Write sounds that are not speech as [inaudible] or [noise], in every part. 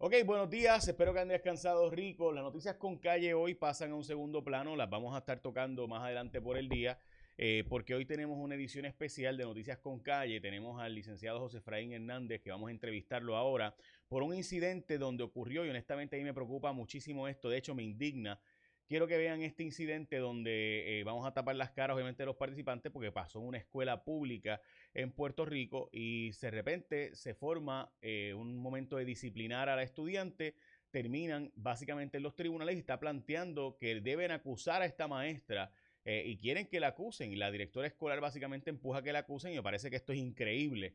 Ok, buenos días, espero que han descansado rico. Las noticias con calle hoy pasan a un segundo plano, las vamos a estar tocando más adelante por el día, eh, porque hoy tenemos una edición especial de Noticias con calle. Tenemos al licenciado José Efraín Hernández, que vamos a entrevistarlo ahora, por un incidente donde ocurrió, y honestamente a mí me preocupa muchísimo esto, de hecho me indigna Quiero que vean este incidente donde eh, vamos a tapar las caras, obviamente, de los participantes, porque pasó en una escuela pública en Puerto Rico y de repente se forma eh, un momento de disciplinar a la estudiante. Terminan básicamente en los tribunales y está planteando que deben acusar a esta maestra eh, y quieren que la acusen. Y la directora escolar básicamente empuja que la acusen y me parece que esto es increíble.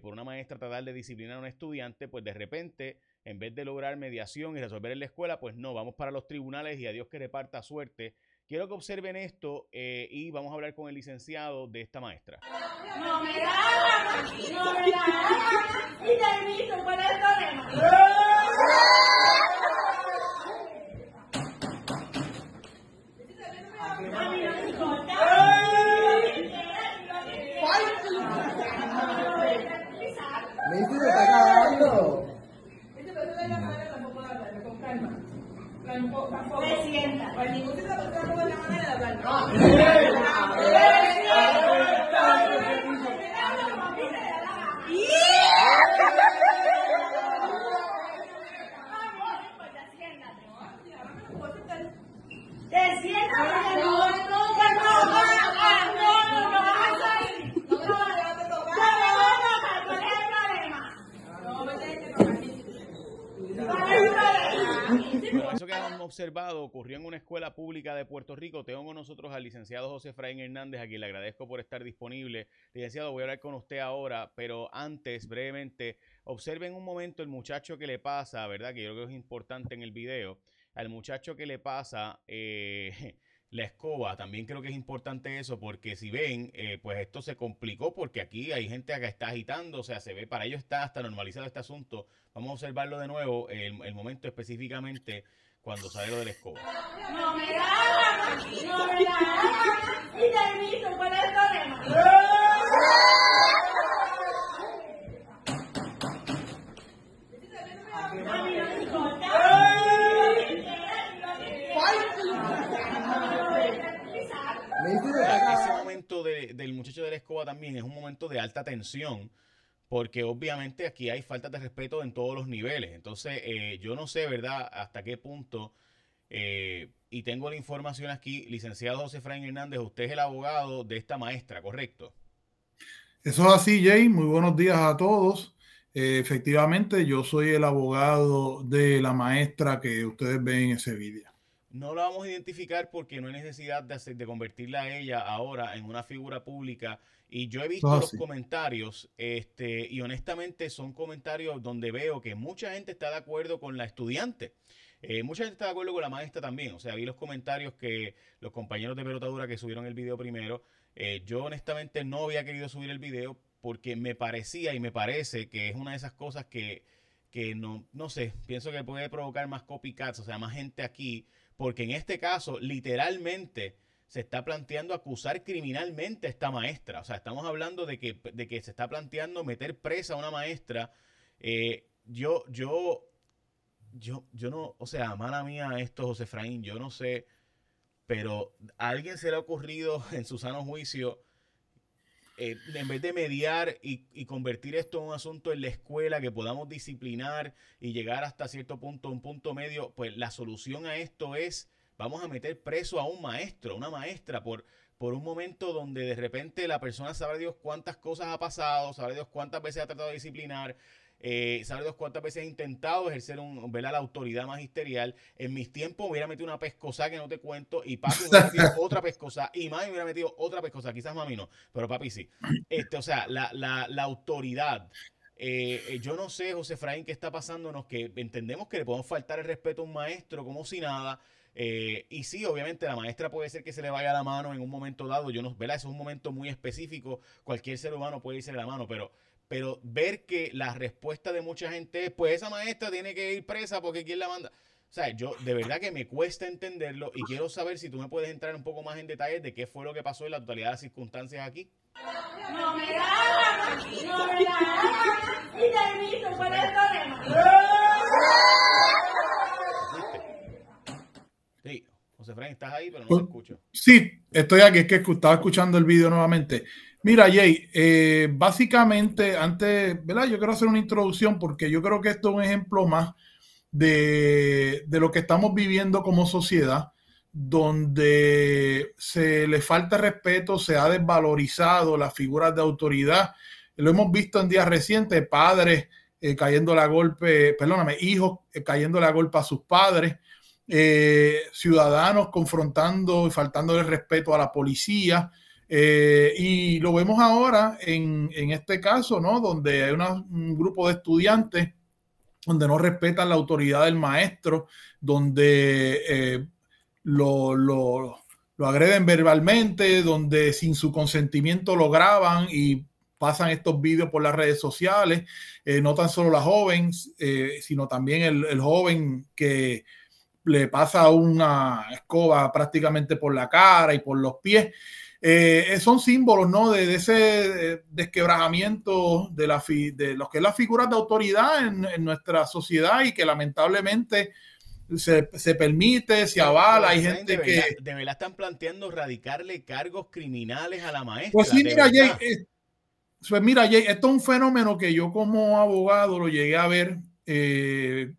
por una maestra tratar de disciplinar a un estudiante, pues de repente en vez de lograr mediación y resolver en la escuela, pues no, vamos para los tribunales y a Dios que reparta suerte. Quiero que observen esto eh, y vamos a hablar con el licenciado de esta maestra. No me da, no me da, y termino, ¿cuál es el problema? Presidenta. Pues ningún tipo de la manera de hablar. observado ocurrió en una escuela de Puerto Rico. Tengo con nosotros al licenciado José Efraín Hernández, a quien le agradezco por estar disponible. Licenciado, voy a hablar con usted ahora, pero antes, brevemente, observen un momento el muchacho que le pasa, ¿verdad? Que yo creo que es importante en el video. Al muchacho que le pasa eh, [laughs] la escoba, también creo que es importante eso, porque si ven, eh, pues esto se complicó porque aquí hay gente que está agitando, o sea, se ve, para ellos está hasta normalizado este asunto. Vamos a observarlo de nuevo, el momento específicamente cuando sale lo del escoba. No me da, no me da, y termino, ¿cuál es el problema? Ese momento de, del muchacho de la escoba también es un momento de alta tensión porque obviamente aquí hay falta de respeto en todos los niveles. Entonces, eh, yo no sé, ¿verdad?, hasta qué punto, eh, y tengo la información aquí, licenciado José Efraín Hernández, usted es el abogado de esta maestra, ¿correcto? Eso es así, Jay. Muy buenos días a todos. Eh, efectivamente, yo soy el abogado de la maestra que ustedes ven en ese vídeo. No la vamos a identificar porque no hay necesidad de, de convertirla a ella ahora en una figura pública y yo he visto los comentarios, este, y honestamente son comentarios donde veo que mucha gente está de acuerdo con la estudiante. Eh, mucha gente está de acuerdo con la maestra también. O sea, vi los comentarios que los compañeros de pelotadura que subieron el video primero. Eh, yo honestamente no había querido subir el video porque me parecía y me parece que es una de esas cosas que, que no, no sé, pienso que puede provocar más copycats, o sea, más gente aquí, porque en este caso, literalmente, se está planteando acusar criminalmente a esta maestra. O sea, estamos hablando de que, de que se está planteando meter presa a una maestra. Eh, yo, yo, yo, yo no, o sea, mala mía esto, José Efraín, yo no sé, pero a alguien se le ha ocurrido [laughs] en su sano juicio, eh, en vez de mediar y, y, convertir esto en un asunto en la escuela, que podamos disciplinar y llegar hasta cierto punto, un punto medio, pues la solución a esto es vamos a meter preso a un maestro, una maestra, por, por un momento donde de repente la persona sabe Dios cuántas cosas ha pasado, sabe Dios cuántas veces ha tratado de disciplinar, eh, sabe Dios cuántas veces ha intentado ejercer un, la autoridad magisterial. En mis tiempos hubiera metido una pescosa que no te cuento, y papi hubiera [laughs] metido otra pescosa, y mami hubiera metido otra pescosa, quizás mami no, pero papi sí. Este, o sea, la, la, la autoridad. Eh, eh, yo no sé, José Efraín, qué está pasándonos, que entendemos que le podemos faltar el respeto a un maestro como si nada, eh, y sí, obviamente la maestra puede ser que se le vaya la mano en un momento dado, yo no, ¿verdad? Eso es un momento muy específico, cualquier ser humano puede irse la mano, pero, pero ver que la respuesta de mucha gente es, pues esa maestra tiene que ir presa porque ¿quién la manda? O sea, yo de verdad que me cuesta entenderlo y quiero saber si tú me puedes entrar un poco más en detalles de qué fue lo que pasó en la totalidad de las circunstancias aquí. No me da, no me da, y te ¿cuál es el problema? Estás ahí, pero no te pues, escucho. Sí, estoy aquí, es que estaba escuchando el vídeo nuevamente. Mira, Jay, eh, básicamente, antes, ¿verdad? Yo quiero hacer una introducción porque yo creo que esto es un ejemplo más de, de lo que estamos viviendo como sociedad, donde se le falta respeto, se ha desvalorizado las figuras de autoridad. Lo hemos visto en días recientes, padres eh, cayendo a golpe, perdóname, hijos eh, cayendo a golpe a sus padres, eh, ciudadanos confrontando y faltando el respeto a la policía. y lo vemos ahora en, este caso, ¿no? Donde hay un grupo de estudiantes donde no respetan la autoridad del maestro, donde lo, lo, lo agreden verbalmente, donde sin su consentimiento lo graban y pasan estos vídeos por las redes sociales, eh, no tan solo la joven, eh, sino también el, joven que le pasa una escoba prácticamente por la cara y por los pies. Eh, son símbolos ¿no? de, ese desquebrajamiento de, la de lo que es la figura de autoridad en, nuestra sociedad y que lamentablemente se, permite, se avala. Hay gente que. de verdad están planteando radicarle cargos criminales a la maestra. Pues sí, mira, Jay, pues mira, esto es un fenómeno que yo como abogado lo llegué a ver eh,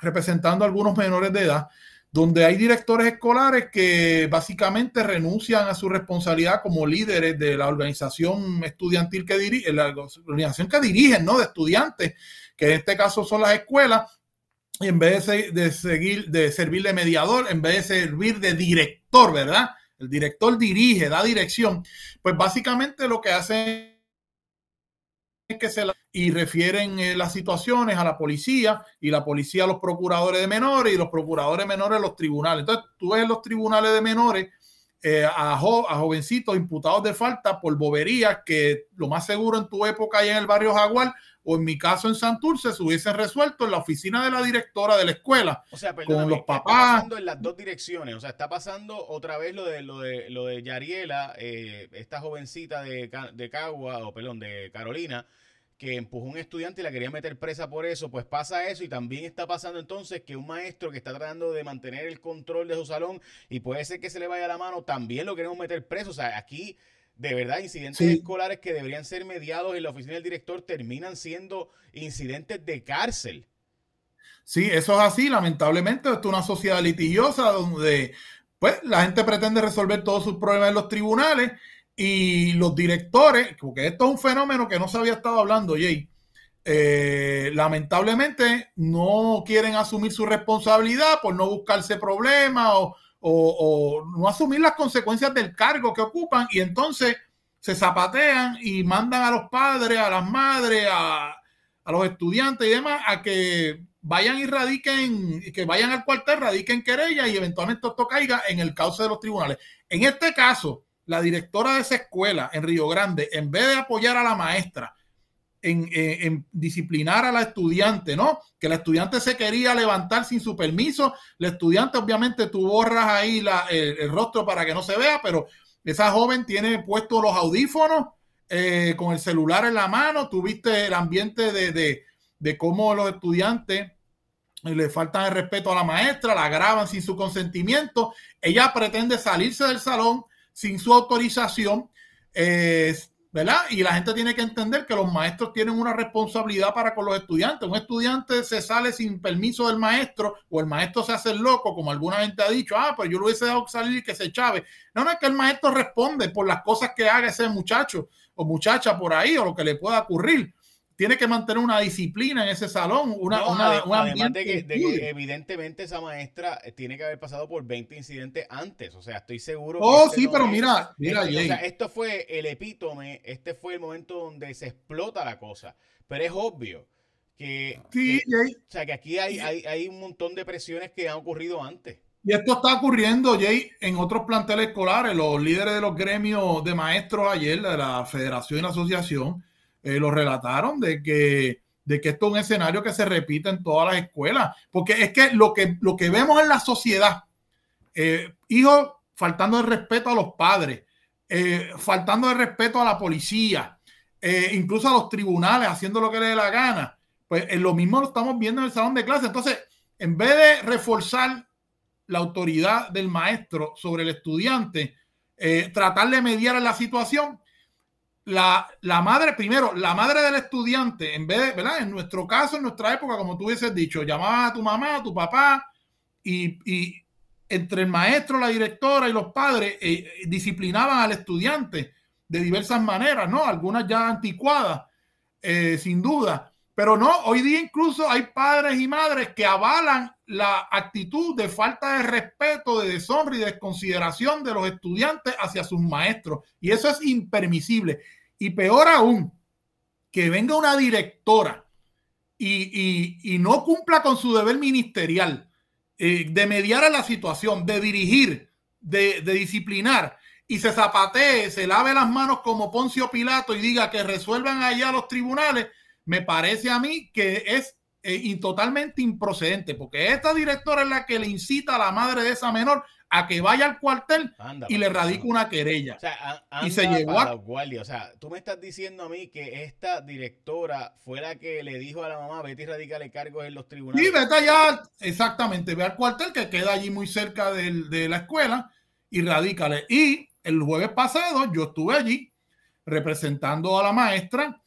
representando a algunos menores de edad, donde hay directores escolares que básicamente renuncian a su responsabilidad como líderes de la organización estudiantil que dirigen, la organización que dirigen, ¿no? De estudiantes, que en este caso son las escuelas, y en vez de, de seguir, de servir de mediador, en vez de servir de director, ¿verdad? El director dirige, da dirección. Pues básicamente lo que hacen que se y refieren eh, las situaciones a la policía y la policía a los procuradores de menores y los procuradores menores a los tribunales. Entonces, tú ves los tribunales de menores eh, a, a, jovencitos imputados de falta por boberías que lo más seguro en tu época y en el barrio Jaguar o en mi caso en Santurce se hubiesen resuelto en la oficina de la directora de la escuela. O sea, con los papás. Está pasando en las dos direcciones. O sea, está pasando otra vez lo de lo de lo de Yariela, eh, esta jovencita de, de Cagua, o perdón, de Carolina, que empujó a un estudiante y la quería meter presa por eso, pues pasa eso y también está pasando entonces que un maestro que está tratando de mantener el control de su salón y puede ser que se le vaya la mano, también lo queremos meter preso. O sea, aquí de verdad, incidentes escolares que deberían ser mediados en la oficina del director terminan siendo incidentes de cárcel. Sí, eso es así. Lamentablemente, esto es una sociedad litigiosa donde pues, la gente pretende resolver todos sus problemas en los tribunales y los directores, porque esto es un fenómeno que no se había estado hablando, Jay. Eh, lamentablemente no quieren asumir su responsabilidad por no buscarse problemas o, o, no asumir las consecuencias del cargo que ocupan y entonces se zapatean y mandan a los padres, a las madres, a, los estudiantes y demás a que vayan y radiquen, que vayan al cuartel, radiquen querella y eventualmente esto caiga en el cauce de los tribunales. En este caso, la directora de esa escuela en Río Grande, en vez de apoyar a la maestra, eh, en, disciplinar a la estudiante, ¿no? Que la estudiante se quería levantar sin su permiso. La estudiante, obviamente, tú borras ahí el, rostro para que no se vea, pero esa joven tiene puestos los audífonos eh, con el celular en la mano. Tuviste el ambiente de, de, cómo los estudiantes le faltan el respeto a la maestra, la graban sin su consentimiento. Ella pretende salirse del salón sin su autorización. Eh, ¿verdad? Y la gente tiene que entender que los maestros tienen una responsabilidad para con los estudiantes. Un estudiante se sale sin permiso del maestro o el maestro se hace loco, como alguna gente ha dicho, ah, pues yo lo hubiese dejado salir y que se chave. No, no es que el maestro responde por las cosas que haga ese muchacho o muchacha por ahí o lo que le pueda ocurrir tiene que mantener una disciplina en ese salón, una, además de que, evidentemente esa maestra eh, tiene que haber pasado por 20 incidentes antes, o sea, estoy seguro. Oh, este sí, pero mira, mira, este, o sea, esto fue el epítome, este fue el momento donde se explota la cosa, pero es obvio que, sí, o sea, que aquí hay, hay, hay un montón de presiones que han ocurrido antes. Y esto está ocurriendo, Jay, en otros planteles escolares. Los líderes de los gremios de maestros ayer, de la federación y la asociación, eh, lo relataron de que, de que esto es un escenario que se repite en todas las escuelas, porque es que lo que, lo que vemos en la sociedad, eh, hijos faltando el respeto a los padres, eh, faltando el respeto a la policía, incluso a los tribunales, haciendo lo que le dé la gana, pues lo mismo lo estamos viendo en el salón de clase. Entonces, en vez de reforzar la autoridad del maestro sobre el estudiante, tratar de mediar en la situación. La, la, madre, primero, la madre del estudiante, en vez de, ¿verdad? En nuestro caso, en nuestra época, como tú hubieses dicho, llamaba a tu mamá, a tu papá, y, y entre el maestro, la directora y los padres eh, disciplinaban al estudiante de diversas maneras, ¿no? Algunas ya anticuadas, eh, sin duda. Pero no, hoy día incluso hay padres y madres que avalan la actitud de falta de respeto, de deshonra y desconsideración de los estudiantes hacia sus maestros. Y eso es impermisible. Y peor aún, que venga una directora y, no cumpla con su deber ministerial eh, de mediar a la situación, de dirigir, de, de disciplinar y se zapatee, se lave las manos como Poncio Pilato y diga que resuelvan allá los tribunales me parece a mí que es eh, totalmente improcedente, porque esta directora es la que le incita a la madre de esa menor a que vaya al cuartel y le radique una querella. O sea, y se llevó a guardia. O sea, tú me estás diciendo a mí que esta directora fue la que le dijo a la mamá, vete y radícale cargos en los tribunales. Sí, vete allá, exactamente, ve al cuartel que queda allí muy cerca de la escuela y radícale. Y el jueves pasado yo estuve allí representando a la maestra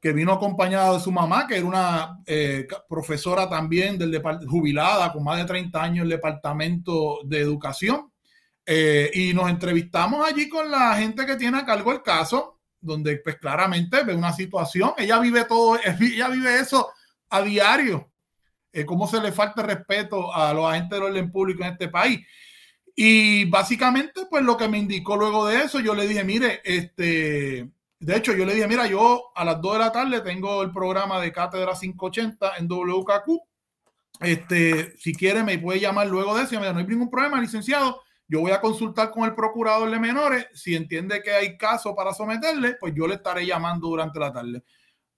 que vino acompañada de su mamá, que era una eh, profesora también del jubilada con más de 30 años en el Departamento de Educación. Eh, y nos entrevistamos allí con la gente que tiene a cargo el caso, donde pues claramente ve una situación, ella vive todo, [laughs] ella vive eso a diario, eh, cómo se le falta respeto a los agentes del orden público en este país. Y básicamente, pues lo que me indicó luego de eso, yo le dije, mire, este, de hecho, yo le dije, mira, yo a las 2 de la tarde tengo el programa de Cátedra 580 en WKQ. Este, si quiere, me puede llamar luego de eso. Mira, no hay ningún problema, licenciado. Yo voy a consultar con el procurador de menores. Si entiende que hay caso para someterle, pues yo le estaré llamando durante la tarde.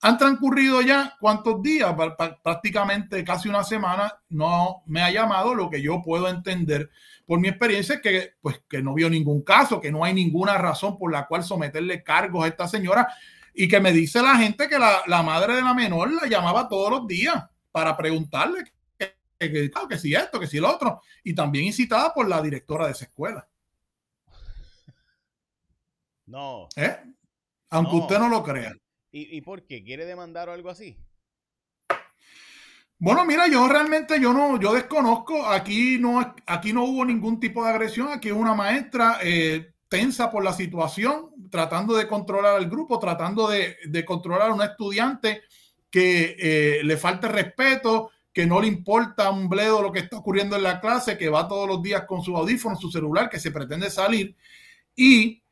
Han transcurrido ya cuántos días, prácticamente casi una semana, no me ha llamado lo que yo puedo entender por mi experiencia, que, pues, que no vio ningún caso, que no hay ninguna razón por la cual someterle cargos a esta señora y que me dice la gente que la, madre de la menor la llamaba todos los días para preguntarle que, que, si esto, que si lo otro, y también incitada por la directora de esa escuela. No. ¿Eh? Aunque usted no lo crea. ¿Y, ¿Y por qué? ¿Quiere demandar o algo así? Bueno, mira, yo realmente yo no, yo desconozco. Aquí no, aquí no hubo ningún tipo de agresión. Aquí una maestra eh, tensa por la situación, tratando de controlar al grupo, tratando de, controlar a una estudiante que eh, le falta respeto, que no le importa un bledo lo que está ocurriendo en la clase, que va todos los días con su audífono, su celular, que se pretende salir y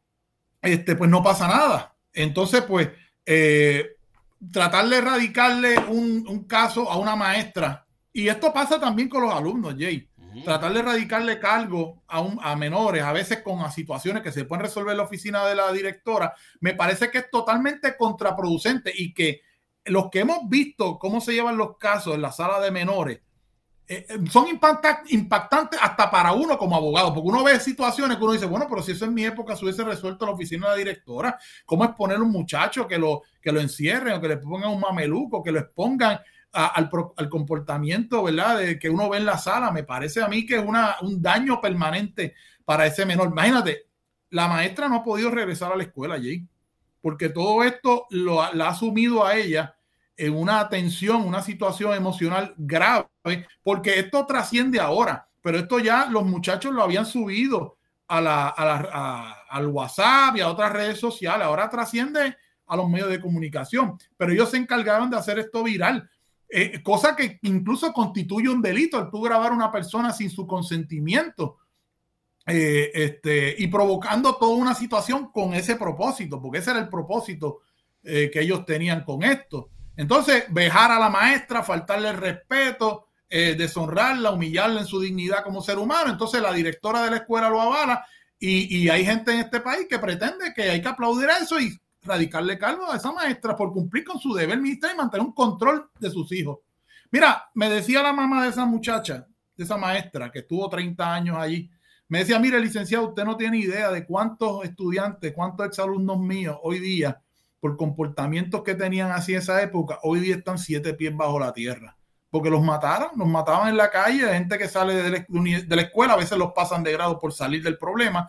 este, pues no pasa nada. Entonces, pues, eh, tratar de erradicarle un, caso a una maestra, y esto pasa también con los alumnos, Jay, tratar de erradicarle cargo a, un, a menores, a veces con situaciones que se pueden resolver en la oficina de la directora, me parece que es totalmente contraproducente y que los que hemos visto cómo se llevan los casos en la sala de menores, eh, eh, son impactantes hasta para uno como abogado, porque uno ve situaciones que uno dice, bueno, pero si eso en mi época se hubiese resuelto en la oficina de la directora, ¿cómo es poner un muchacho que lo, que lo encierren o que le pongan un mameluco, que lo expongan al, comportamiento, ¿verdad? De que uno ve en la sala? Me parece a mí que es una, un daño permanente para ese menor. Imagínate, la maestra no ha podido regresar a la escuela, Jay, porque todo esto lo, ha asumido a ella en una tensión, una situación emocional grave, porque esto trasciende ahora, pero esto ya los muchachos lo habían subido a la, al WhatsApp y a otras redes sociales, ahora trasciende a los medios de comunicación, pero ellos se encargaron de hacer esto viral, eh, cosa que incluso constituye un delito el tú grabar a una persona sin su consentimiento. Eh, este, y provocando toda una situación con ese propósito, porque ese era el propósito eh, que ellos tenían con esto. Entonces, vejar a la maestra, faltarle el respeto, eh, deshonrarla, humillarla en su dignidad como ser humano. Entonces, la directora de la escuela lo avala y, hay gente en este país que pretende que hay que aplaudir a eso y radicarle cargo a esa maestra por cumplir con su deber ministerial y mantener un control de sus hijos. Mira, me decía la mamá de esa muchacha, de esa maestra que estuvo 30 años allí, me decía, mire, licenciado, usted no tiene idea de cuántos estudiantes, cuántos exalumnos míos hoy día por comportamientos que tenían así en esa época, hoy día están siete pies bajo la tierra, porque los mataron, los mataban en la calle, gente que sale de la, escuela, a veces los pasan de grado por salir del problema,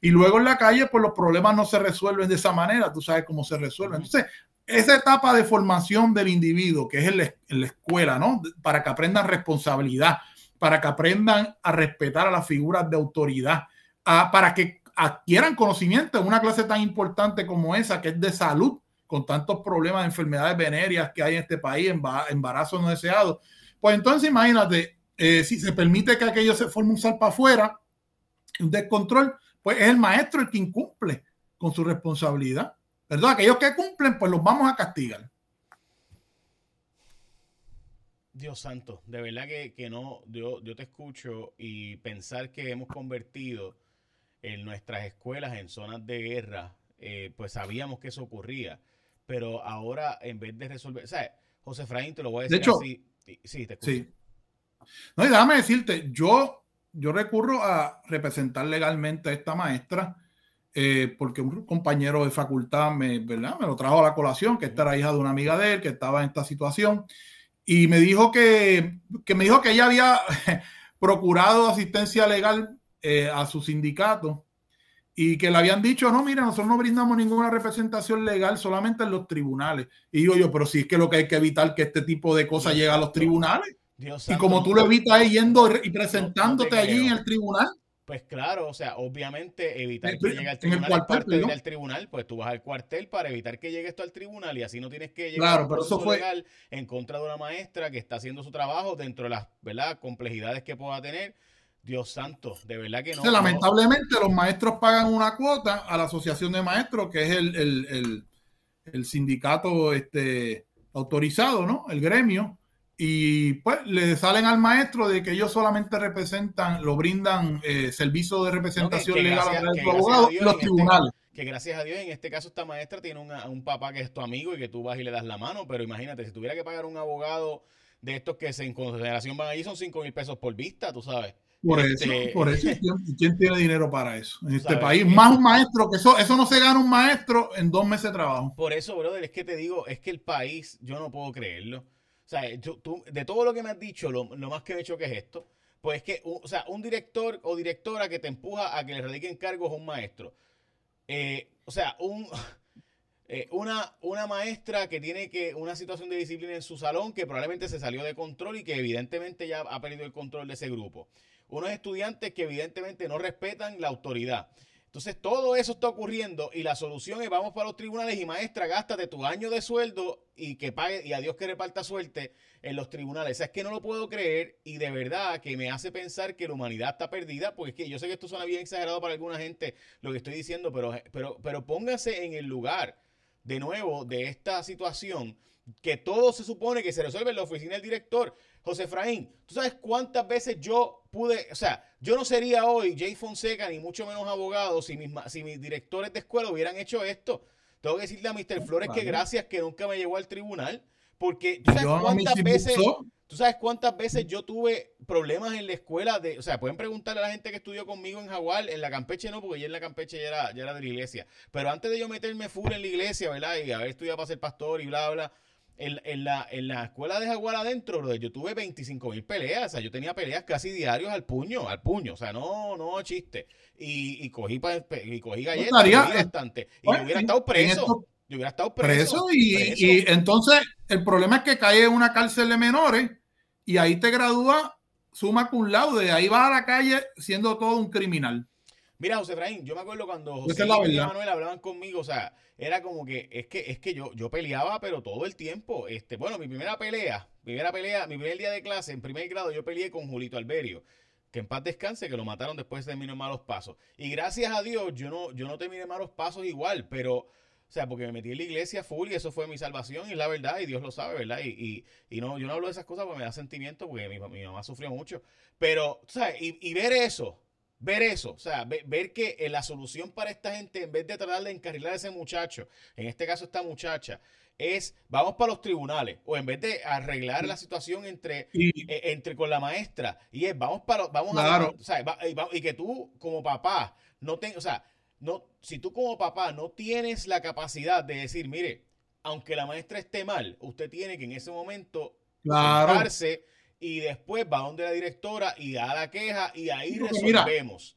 y luego en la calle, pues los problemas no se resuelven de esa manera, tú sabes cómo se resuelven. Entonces, esa etapa de formación del individuo, que es en la, escuela, ¿no? Para que aprendan responsabilidad, para que aprendan a respetar a las figuras de autoridad, para que adquieran conocimiento en una clase tan importante como esa, que es de salud, con tantos problemas de enfermedades venéreas que hay en este país, embarazos no deseados. Pues entonces imagínate, eh, si se permite que aquello se forme un salpa afuera, un descontrol, pues es el maestro el que incumple con su responsabilidad. ¿Verdad? Aquellos que cumplen, pues los vamos a castigar. Dios santo, de verdad que, no, yo, yo te escucho y pensar que hemos convertido en nuestras escuelas en zonas de guerra, eh, pues sabíamos que eso ocurría pero ahora en vez de resolver, o sea, José Efraín te lo voy a decir de hecho, así. Sí, te escucho. Sí. No, y déjame decirte, yo, yo recurro a representar legalmente a esta maestra eh, porque un compañero de facultad me, ¿verdad? me lo trajo a la colación, que esta era hija de una amiga de él, que estaba en esta situación, y me dijo que, que me dijo que ella había [laughs] procurado asistencia legal eh, a su sindicato y que le habían dicho, no, mira, nosotros no brindamos ninguna representación legal solamente en los tribunales. Y digo yo, pero si es que lo que hay que evitar que este tipo de cosas llegue a los tribunales. y como tú lo evitas yendo y presentándote allí en el tribunal. Pues claro, o sea, obviamente evitar que llegue al tribunal es parte de ir al tribunal, pues tú vas al cuartel para evitar que llegue esto al tribunal y así no tienes que llegar claro, pero eso fue... legal en contra de una maestra que está haciendo su trabajo dentro de las ¿verdad? complejidades que pueda tener Dios santo, de verdad que no. lamentablemente los maestros pagan una cuota a la Asociación de Maestros, que es el, sindicato este, autorizado, ¿no? El gremio. Y pues le salen al maestro de que ellos solamente representan, lo brindan eh, servicio de representación legal a los abogados y los este tribunales. que gracias a Dios, en este caso, esta maestra tiene un papá que es tu amigo y que tú vas y le das la mano, pero imagínate, si tuviera que pagar un abogado de estos que en consideración van allí, son 5 mil pesos por vista, tú sabes. Por eso, este, por eso. ¿quién, tiene dinero para eso? En este país, más un maestro, que eso, eso no se gana un maestro en dos meses de trabajo. Por eso, brother, es que te digo, es que el país, yo no puedo creerlo. O sea, tú, de todo lo que me has dicho, lo, más que me he hecho que es esto, pues es que, o sea, un director o directora que te empuja a que le radiquen cargos a un maestro. Eh, o sea, un, [laughs] eh, una, una maestra que tiene que una situación de disciplina en su salón que probablemente se salió de control y que evidentemente ya ha perdido el control de ese grupo unos estudiantes que evidentemente no respetan la autoridad. Entonces todo eso está ocurriendo y la solución es vamos para los tribunales y maestra, gástate tu año de sueldo y que pague y a Dios que reparta suerte en los tribunales. O sea, es que no lo puedo creer y de verdad que me hace pensar que la humanidad está perdida, porque es que yo sé que esto suena bien exagerado para alguna gente lo que estoy diciendo, pero, pero, pero pónganse en el lugar de nuevo de esta situación que todo se supone que se resuelve en la oficina del director. José Efraín, ¿tú sabes cuántas veces yo pude, o sea, yo no sería hoy Jay Fonseca ni mucho menos abogado si mis, si mis directores de escuela hubieran hecho esto? Tengo que decirle a Mr. Flores que gracias que nunca me llevó al tribunal, porque tú sabes cuántas veces... ¿Tú sabes cuántas veces yo tuve problemas en la escuela? De, o sea, pueden preguntarle a la gente que estudió conmigo en Jaguar, en la Campeche no, porque yo en la Campeche ya era, ya era de la iglesia. Pero antes de yo meterme full en la iglesia, ¿verdad? Y haber estudiado para ser pastor y bla, bla, en, la, en la escuela de Jaguar adentro, yo tuve 25 mil peleas. O sea, yo tenía peleas casi diarios al puño, al puño. O sea, no, no chiste. Y, y cogí, y cogí galletas y bastante. Y yo hubiera estado preso. yo hubiera estado preso. y, entonces el problema es que cae en una cárcel de menores y ahí te gradúa suma cum laude. Ahí vas a la calle siendo todo un criminal. Mira, José Efraín, yo me acuerdo cuando José y Manuel hablaban conmigo, o sea, era como que es que es que yo yo peleaba pero todo el tiempo. Este, bueno, mi primera pelea, primera pelea, mi primer día de clase en primer grado yo peleé con Julito Alberio, que en paz descanse, que lo mataron después de terminar malos pasos. Y gracias a Dios yo no yo no terminé malos pasos igual, pero o sea, porque me metí en la iglesia full y eso fue mi salvación y la verdad, y Dios lo sabe, ¿verdad? Y, y, no, yo no hablo de esas cosas porque me da sentimiento, porque mi, mi mamá sufrió mucho. Pero, ¿sabes? Y, y ver eso, ver eso, o sea, ver, que eh, la solución para esta gente, en vez de tratar de encarrilar a ese muchacho, en este caso esta muchacha, es vamos para los tribunales, o en vez de arreglar la situación entre, eh, entre con la maestra, y es vamos para, vamos a, o sea, y, que tú como papá no o sea, no, si tú como papá no tienes la capacidad de decir, mire, aunque la maestra esté mal, usted tiene que en ese momento claro. Y después va donde la directora y da la queja y ahí resolvemos.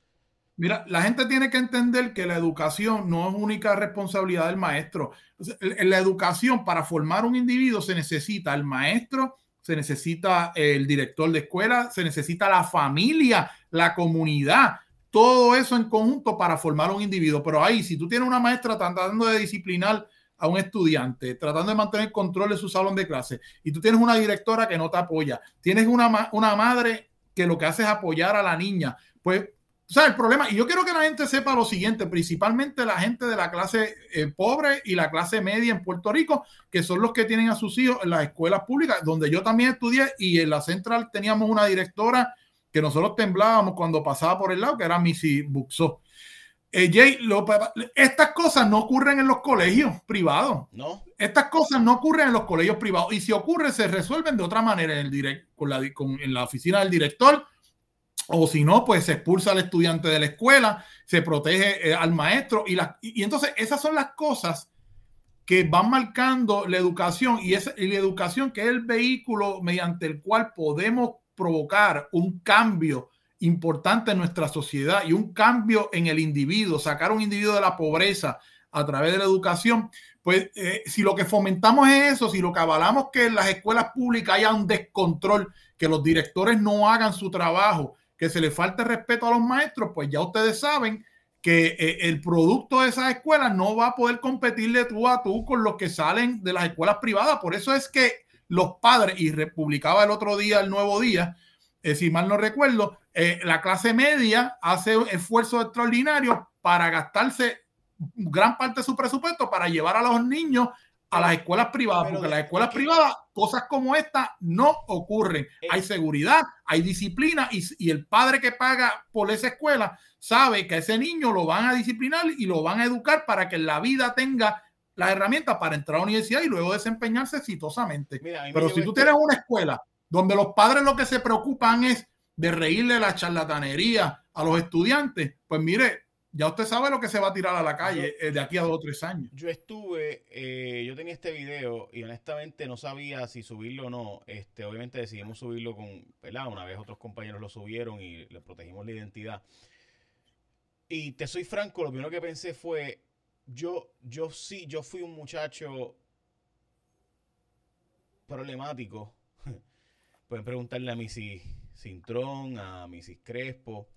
Mira, la gente tiene que entender que la educación no es única responsabilidad del maestro. En la educación, para formar un individuo, se necesita el maestro, se necesita el director de escuela, se necesita la familia, la comunidad, todo eso en conjunto para formar un individuo. Pero ahí, si tú tienes una maestra tratando de disciplinar a un estudiante, tratando de mantener control de su salón de clase, y tú tienes una directora que no te apoya, tienes una, una madre que lo que hace es apoyar a la niña, pues o sea, el problema, y yo quiero que la gente sepa lo siguiente, principalmente la gente de la clase eh, pobre y la clase media en Puerto Rico, que son los que tienen a sus hijos en las escuelas públicas, donde yo también estudié y en la central teníamos una directora que nosotros temblábamos cuando pasaba por el lado, que era Missy Buxo. Eh, Jay, estas cosas no ocurren en los colegios privados. No. Estas cosas no ocurren en los colegios privados. Y si ocurren, se resuelven de otra manera en, el direct, con la, en la oficina del director o si no, pues se expulsa al estudiante de la escuela, se protege eh, al maestro y, la, y, entonces esas son las cosas que van marcando la educación y, es, la educación que es el vehículo mediante el cual podemos provocar un cambio importante en nuestra sociedad y un cambio en el individuo, sacar un individuo de la pobreza a través de la educación, pues eh, si lo que fomentamos es eso, si lo que avalamos que en las escuelas públicas haya un descontrol, que los directores no hagan su trabajo, que se le falte respeto a los maestros, pues ya ustedes saben que eh, el producto de esas escuelas no va a poder competir de tú a tú con los que salen de las escuelas privadas. Por eso es que los padres, y republicaba el otro día, el nuevo día, eh, si mal no recuerdo, eh, la clase media hace esfuerzos extraordinarios para gastarse gran parte de su presupuesto para llevar a los niños a las escuelas privadas, porque las escuelas privadas, cosas como esta no ocurren. Eh, hay seguridad, hay disciplina y, el padre que paga por esa escuela sabe que a ese niño lo van a disciplinar y lo van a educar para que en la vida tenga las herramientas para entrar a la universidad y luego desempeñarse exitosamente. Pero si tú tienes una escuela donde los padres lo que se preocupan es de reírle la charlatanería a los estudiantes, pues mire, ya usted sabe lo que se va a tirar a la calle eh, de aquí a dos o tres años. Yo estuve, eh, yo tenía este video y honestamente no sabía si subirlo o no. Este, obviamente decidimos subirlo con, ¿verdad? Una vez otros compañeros lo subieron y le protegimos la identidad. Y te soy franco, lo primero que pensé fue, yo, yo sí, yo fui un muchacho problemático. [laughs] Pueden preguntarle a Missy Cintrón, a Missy Crespo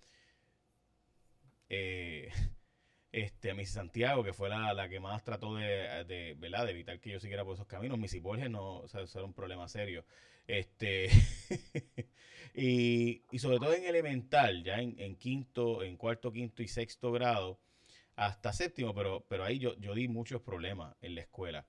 eh, [laughs] este, a Missy Santiago, que fue la, que más trató de, de, ¿verdad? evitar que yo siguiera por esos caminos. Missy Borges no, o sea, eso era un problema serio. Este, [laughs] y, sobre todo en elemental, ya en, quinto, en cuarto, quinto y sexto grado, hasta séptimo, pero, pero ahí yo, yo di muchos problemas en la escuela.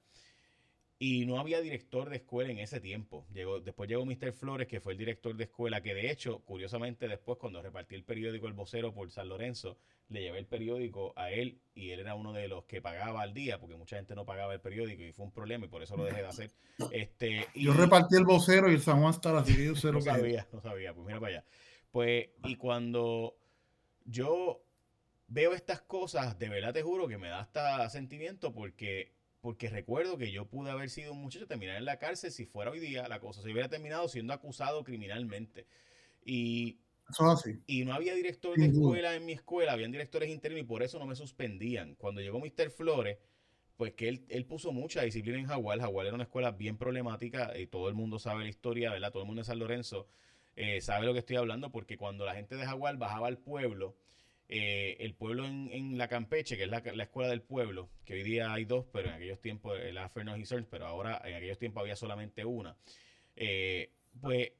Y no había director de escuela en ese tiempo. Llegó, después llegó Mr. Flores, que fue el director de escuela, que de hecho, curiosamente, después cuando repartí el periódico El Vocero por San Lorenzo, le llevé el periódico a él y él era uno de los que pagaba al día, porque mucha gente no pagaba el periódico y fue un problema y por eso lo dejé de hacer. Este, yo repartí el vocero y el San Juan estaba así yo [laughs] No sabía, no sabía, pues mira para allá. Pues, y cuando yo veo estas cosas, de verdad te juro que me da hasta sentimiento porque porque recuerdo que yo pude haber sido un muchacho, terminar en la cárcel si fuera hoy día la cosa, si hubiera terminado siendo acusado criminalmente. Y, y no había director de escuela en mi escuela, habían directores internos y por eso no me suspendían. Cuando llegó Mr. Flores, pues que él, él puso mucha disciplina en Jaguar. Jaguar era una escuela bien problemática y todo el mundo sabe la historia, ¿verdad? Todo el mundo de San Lorenzo eh, sabe lo que estoy hablando porque cuando la gente de Jaguar bajaba al pueblo, eh, el pueblo en, la Campeche, que es la, escuela del pueblo, que hoy día hay dos, pero en aquellos tiempos, la Fernos y pero ahora en aquellos tiempos había solamente una. Eh, pues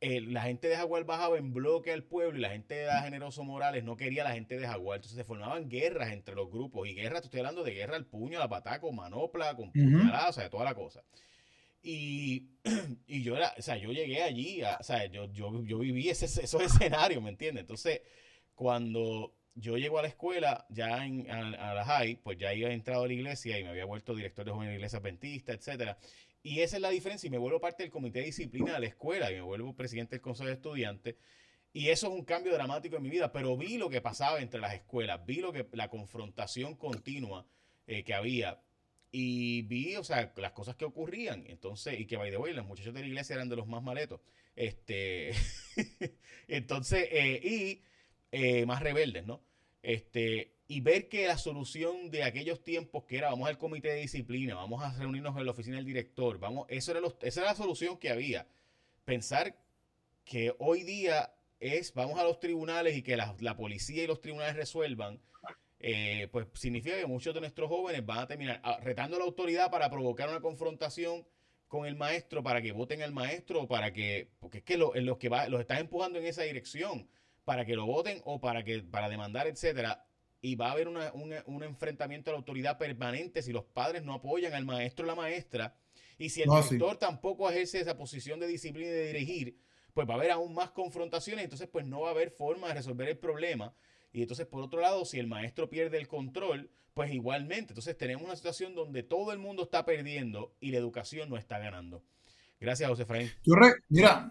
eh, la gente de Jaguar bajaba en bloque al pueblo y la gente de Generoso Morales no quería a la gente de Jaguar. Entonces se formaban guerras entre los grupos. Y guerras, estoy hablando de guerra al puño, a la patada, con manopla, con puñalada, o sea, toda la cosa. Y, [clears throat] y, yo era, o sea, yo llegué allí, o sea, yo, yo, yo viví ese, esos escenarios, ¿me entiendes? Entonces, cuando yo llego a la escuela, ya en, a, la high, pues ya había entrado a la iglesia y me había vuelto director de jóvenes de iglesia adventista, etcétera. Y esa es la diferencia. Y me vuelvo parte del comité de disciplina de la escuela y me vuelvo presidente del consejo de estudiantes. Y eso es un cambio dramático en mi vida. Pero vi lo que pasaba entre las escuelas, vi lo que la confrontación continua eh, que había. y vi, o sea, las cosas que ocurrían. Entonces, y que, by the way, los muchachos de la iglesia eran de los más maletos. Este, [laughs] entonces, eh, y eh, más rebeldes, ¿no? Este, y ver que la solución de aquellos tiempos que era vamos al comité de disciplina, vamos a reunirnos en la oficina del director, vamos, eso era esa era la solución que había. Pensar que hoy día es vamos a los tribunales y que la, la policía y los tribunales resuelvan, eh, pues significa que muchos de nuestros jóvenes van a terminar ah, retando a la autoridad para provocar una confrontación con el maestro para que voten al maestro para que, porque es que lo, los que va, los están empujando en esa dirección, para que lo voten o para que, para demandar, etcétera. Y va a haber un enfrentamiento a la autoridad permanente si los padres no apoyan al maestro o la maestra. Y si el director tampoco ejerce esa posición de disciplina y de dirigir, pues va a haber aún más confrontaciones, entonces pues no va a haber forma de resolver el problema. Y entonces, por otro lado, si el maestro pierde el control, pues igualmente. Entonces tenemos una situación donde todo el mundo está perdiendo y la educación no está ganando. Gracias, José Efraín. Yo mira,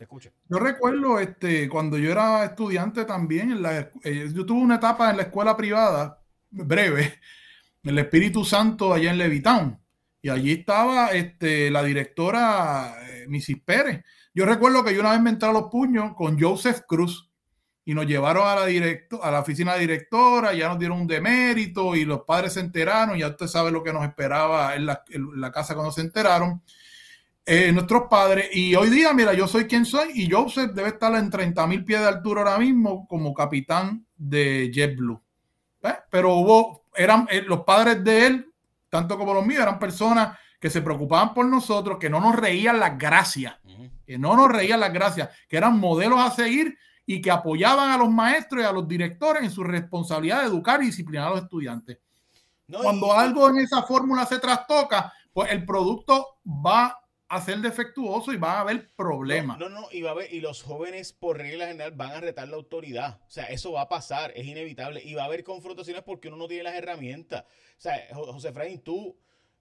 yo recuerdo este, cuando yo era estudiante también, en la, eh, yo tuve una etapa en la escuela privada, breve, en el Espíritu Santo allá en Levitown. Y allí estaba este, la directora eh, Mrs. Pérez. Yo recuerdo que yo una vez me entré a los puños con Joseph Cruz y nos llevaron a la, directo, a la oficina directora, ya nos dieron un demérito y los padres se enteraron, ya usted sabe lo que nos esperaba en la, casa cuando se enteraron. Eh, nuestros padres, y hoy día, mira, yo soy quien soy, y Joseph debe estar en 30 mil pies de altura ahora mismo como capitán de JetBlue. Pero hubo, eran eh, los padres de él, tanto como los míos, eran personas que se preocupaban por nosotros, que no nos reían las gracias, que no nos reían las gracias, que eran modelos a seguir y que apoyaban a los maestros y a los directores en su responsabilidad de educar y disciplinar a los estudiantes. Cuando algo en esa fórmula se trastoca, pues el producto va a ser defectuoso y va a haber problemas. No, no, y va a haber, y los jóvenes por regla general van a retar la autoridad. O sea, eso va a pasar, es inevitable. Y va a haber confrontaciones porque uno no tiene las herramientas. O sea, José Efraín, tú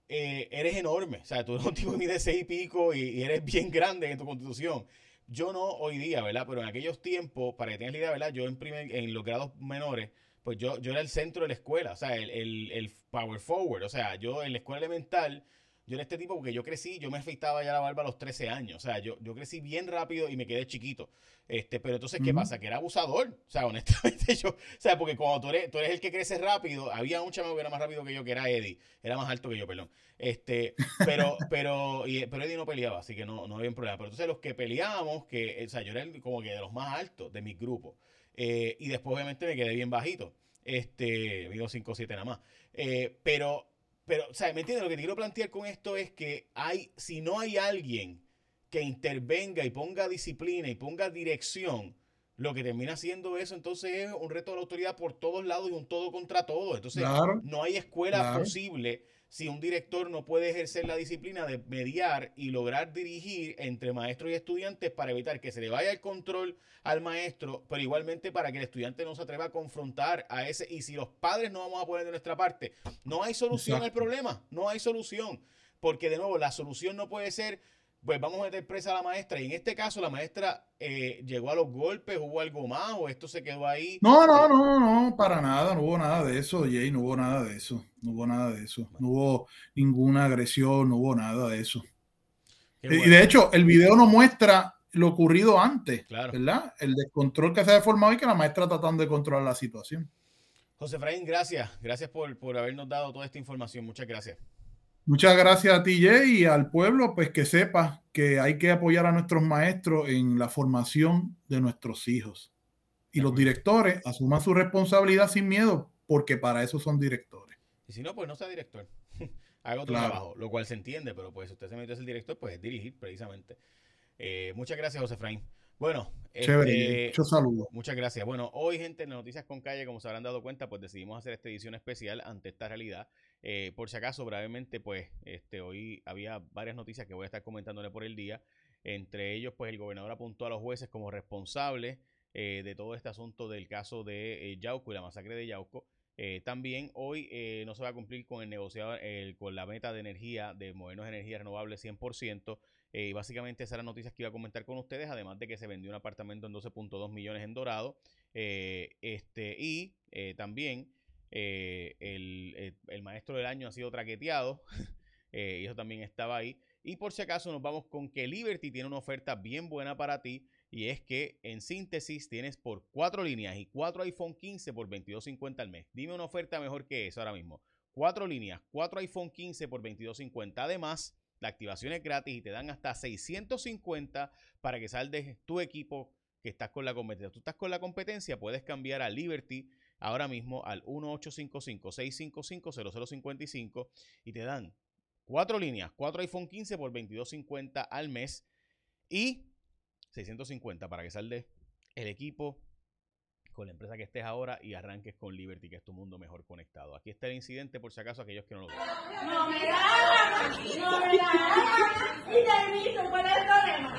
eh, eres enorme. O sea, tú eres un tipo de seis y pico y, y eres bien grande en tu constitución. Yo no hoy día, ¿verdad? Pero en aquellos tiempos, para que tengas la idea, ¿verdad? Yo en, primer, en los grados menores, pues yo, yo era el centro de la escuela, o sea, el, el, el power forward. O sea, yo en la escuela elemental yo era este tipo porque yo crecí, yo me afeitaba ya la barba a los 13 años. O sea, yo, yo crecí bien rápido y me quedé chiquito. Este, pero entonces, ¿qué pasa? Que era abusador. O sea, [laughs] honestamente, yo, o sea, porque cuando tú eres, tú eres el que crece rápido, había un chamaco que era más rápido que yo, que era Eddie. Era más alto que yo, perdón. Este, pero, [laughs] pero, y, pero Eddie no peleaba, así que no, no había problema. Pero entonces los que peleábamos, que, o sea, yo era como que de los más altos de mi grupo. Eh, y después, obviamente, me quedé bien bajito. Este, mido 5 7 nada más. Eh, pero pero, o sea, ¿me entiendes? Lo que te quiero plantear con esto es que hay, si no hay alguien que intervenga y ponga disciplina y ponga dirección, lo que termina siendo eso entonces es un reto de la autoridad por todos lados y un todo contra todo. Entonces, no hay escuela posible si un director no puede ejercer la disciplina de mediar y lograr dirigir entre maestros y estudiantes para evitar que se le vaya el control al maestro, pero igualmente para que el estudiante no se atreva a confrontar a ese. Y si los padres no vamos a poner de nuestra parte, no hay solución al problema, no hay solución. Porque de nuevo, la solución no puede ser pues vamos a meter presa a la maestra. Y en este caso, la maestra eh, llegó a los golpes, hubo algo más, o esto se quedó ahí. No, no, no, no, para nada, no hubo nada de eso, Jay, no hubo nada de eso, no hubo nada de eso, no hubo ninguna agresión, no hubo nada de eso. Y de hecho, el video no muestra lo ocurrido antes, ¿verdad? El descontrol que se ha formado y que la maestra tratando de controlar la situación. José Fraín, gracias. Gracias por, por habernos dado toda esta información. Muchas gracias. Muchas gracias a ti, Jay, y al pueblo, pues que sepa que hay que apoyar a nuestros maestros en la formación de nuestros hijos. Y los directores asuman su responsabilidad sin miedo, porque para eso son directores. Y si no, pues no sea director. [laughs] Haga otro trabajo, lo cual se entiende, pero pues si usted se mete a ser director, pues es dirigir precisamente. Eh, muchas gracias, José Fraín. Bueno, este, muchos saludos. Muchas gracias. Bueno, hoy, gente, en Noticias con Calle, como se habrán dado cuenta, pues decidimos hacer esta edición especial ante esta realidad. Eh, por si acaso, brevemente, pues este, hoy había varias noticias que voy a estar comentándole por el día. Entre ellos, pues el gobernador apuntó a los jueces como responsables eh, de todo este asunto del caso de eh, Yauco y la masacre de Yauco. también hoy no se va a cumplir con el negociado, con la meta de energía, de movernos energía renovable 100%. y básicamente esas eran las noticias que iba a comentar con ustedes, además de que se vendió un apartamento en 12.2 millones en Dorado. este, y también eh, el, maestro del año ha sido traqueteado. [laughs] Eh, y eso también estaba ahí. Y por si acaso nos vamos con que Liberty tiene una oferta bien buena para ti. Y es que en síntesis tienes por cuatro líneas y cuatro iPhone 15 por 22.50 al mes. Dime una oferta mejor que eso ahora mismo. Cuatro líneas, cuatro iPhone 15 por 22.50. Además, la activación es gratis y te dan hasta 650 para que saldes tu equipo que estás con la competencia. Tú estás con la competencia, puedes cambiar a Liberty ahora mismo al 1855-655-0055 y te dan cuatro líneas, cuatro iPhone 15 por 22.50 al mes y 650 para que saldes el equipo con la empresa que estés ahora y arranques con Liberty, que es tu mundo mejor conectado. Aquí está el incidente, por si acaso, aquellos que no lo vieron. No me da, no me da. Y te visto, ¿cuál es el problema?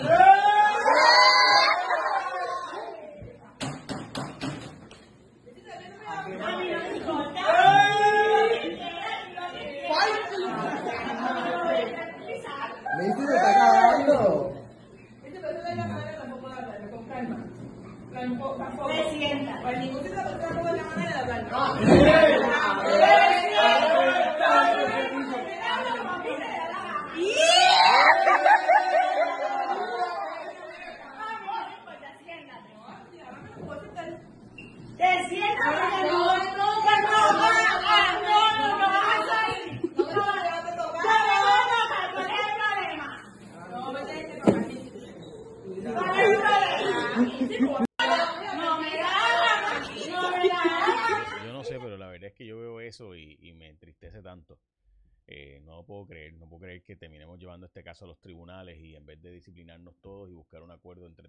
que terminemos llevando este caso a los tribunales y en vez de disciplinarnos todos y buscar un acuerdo entre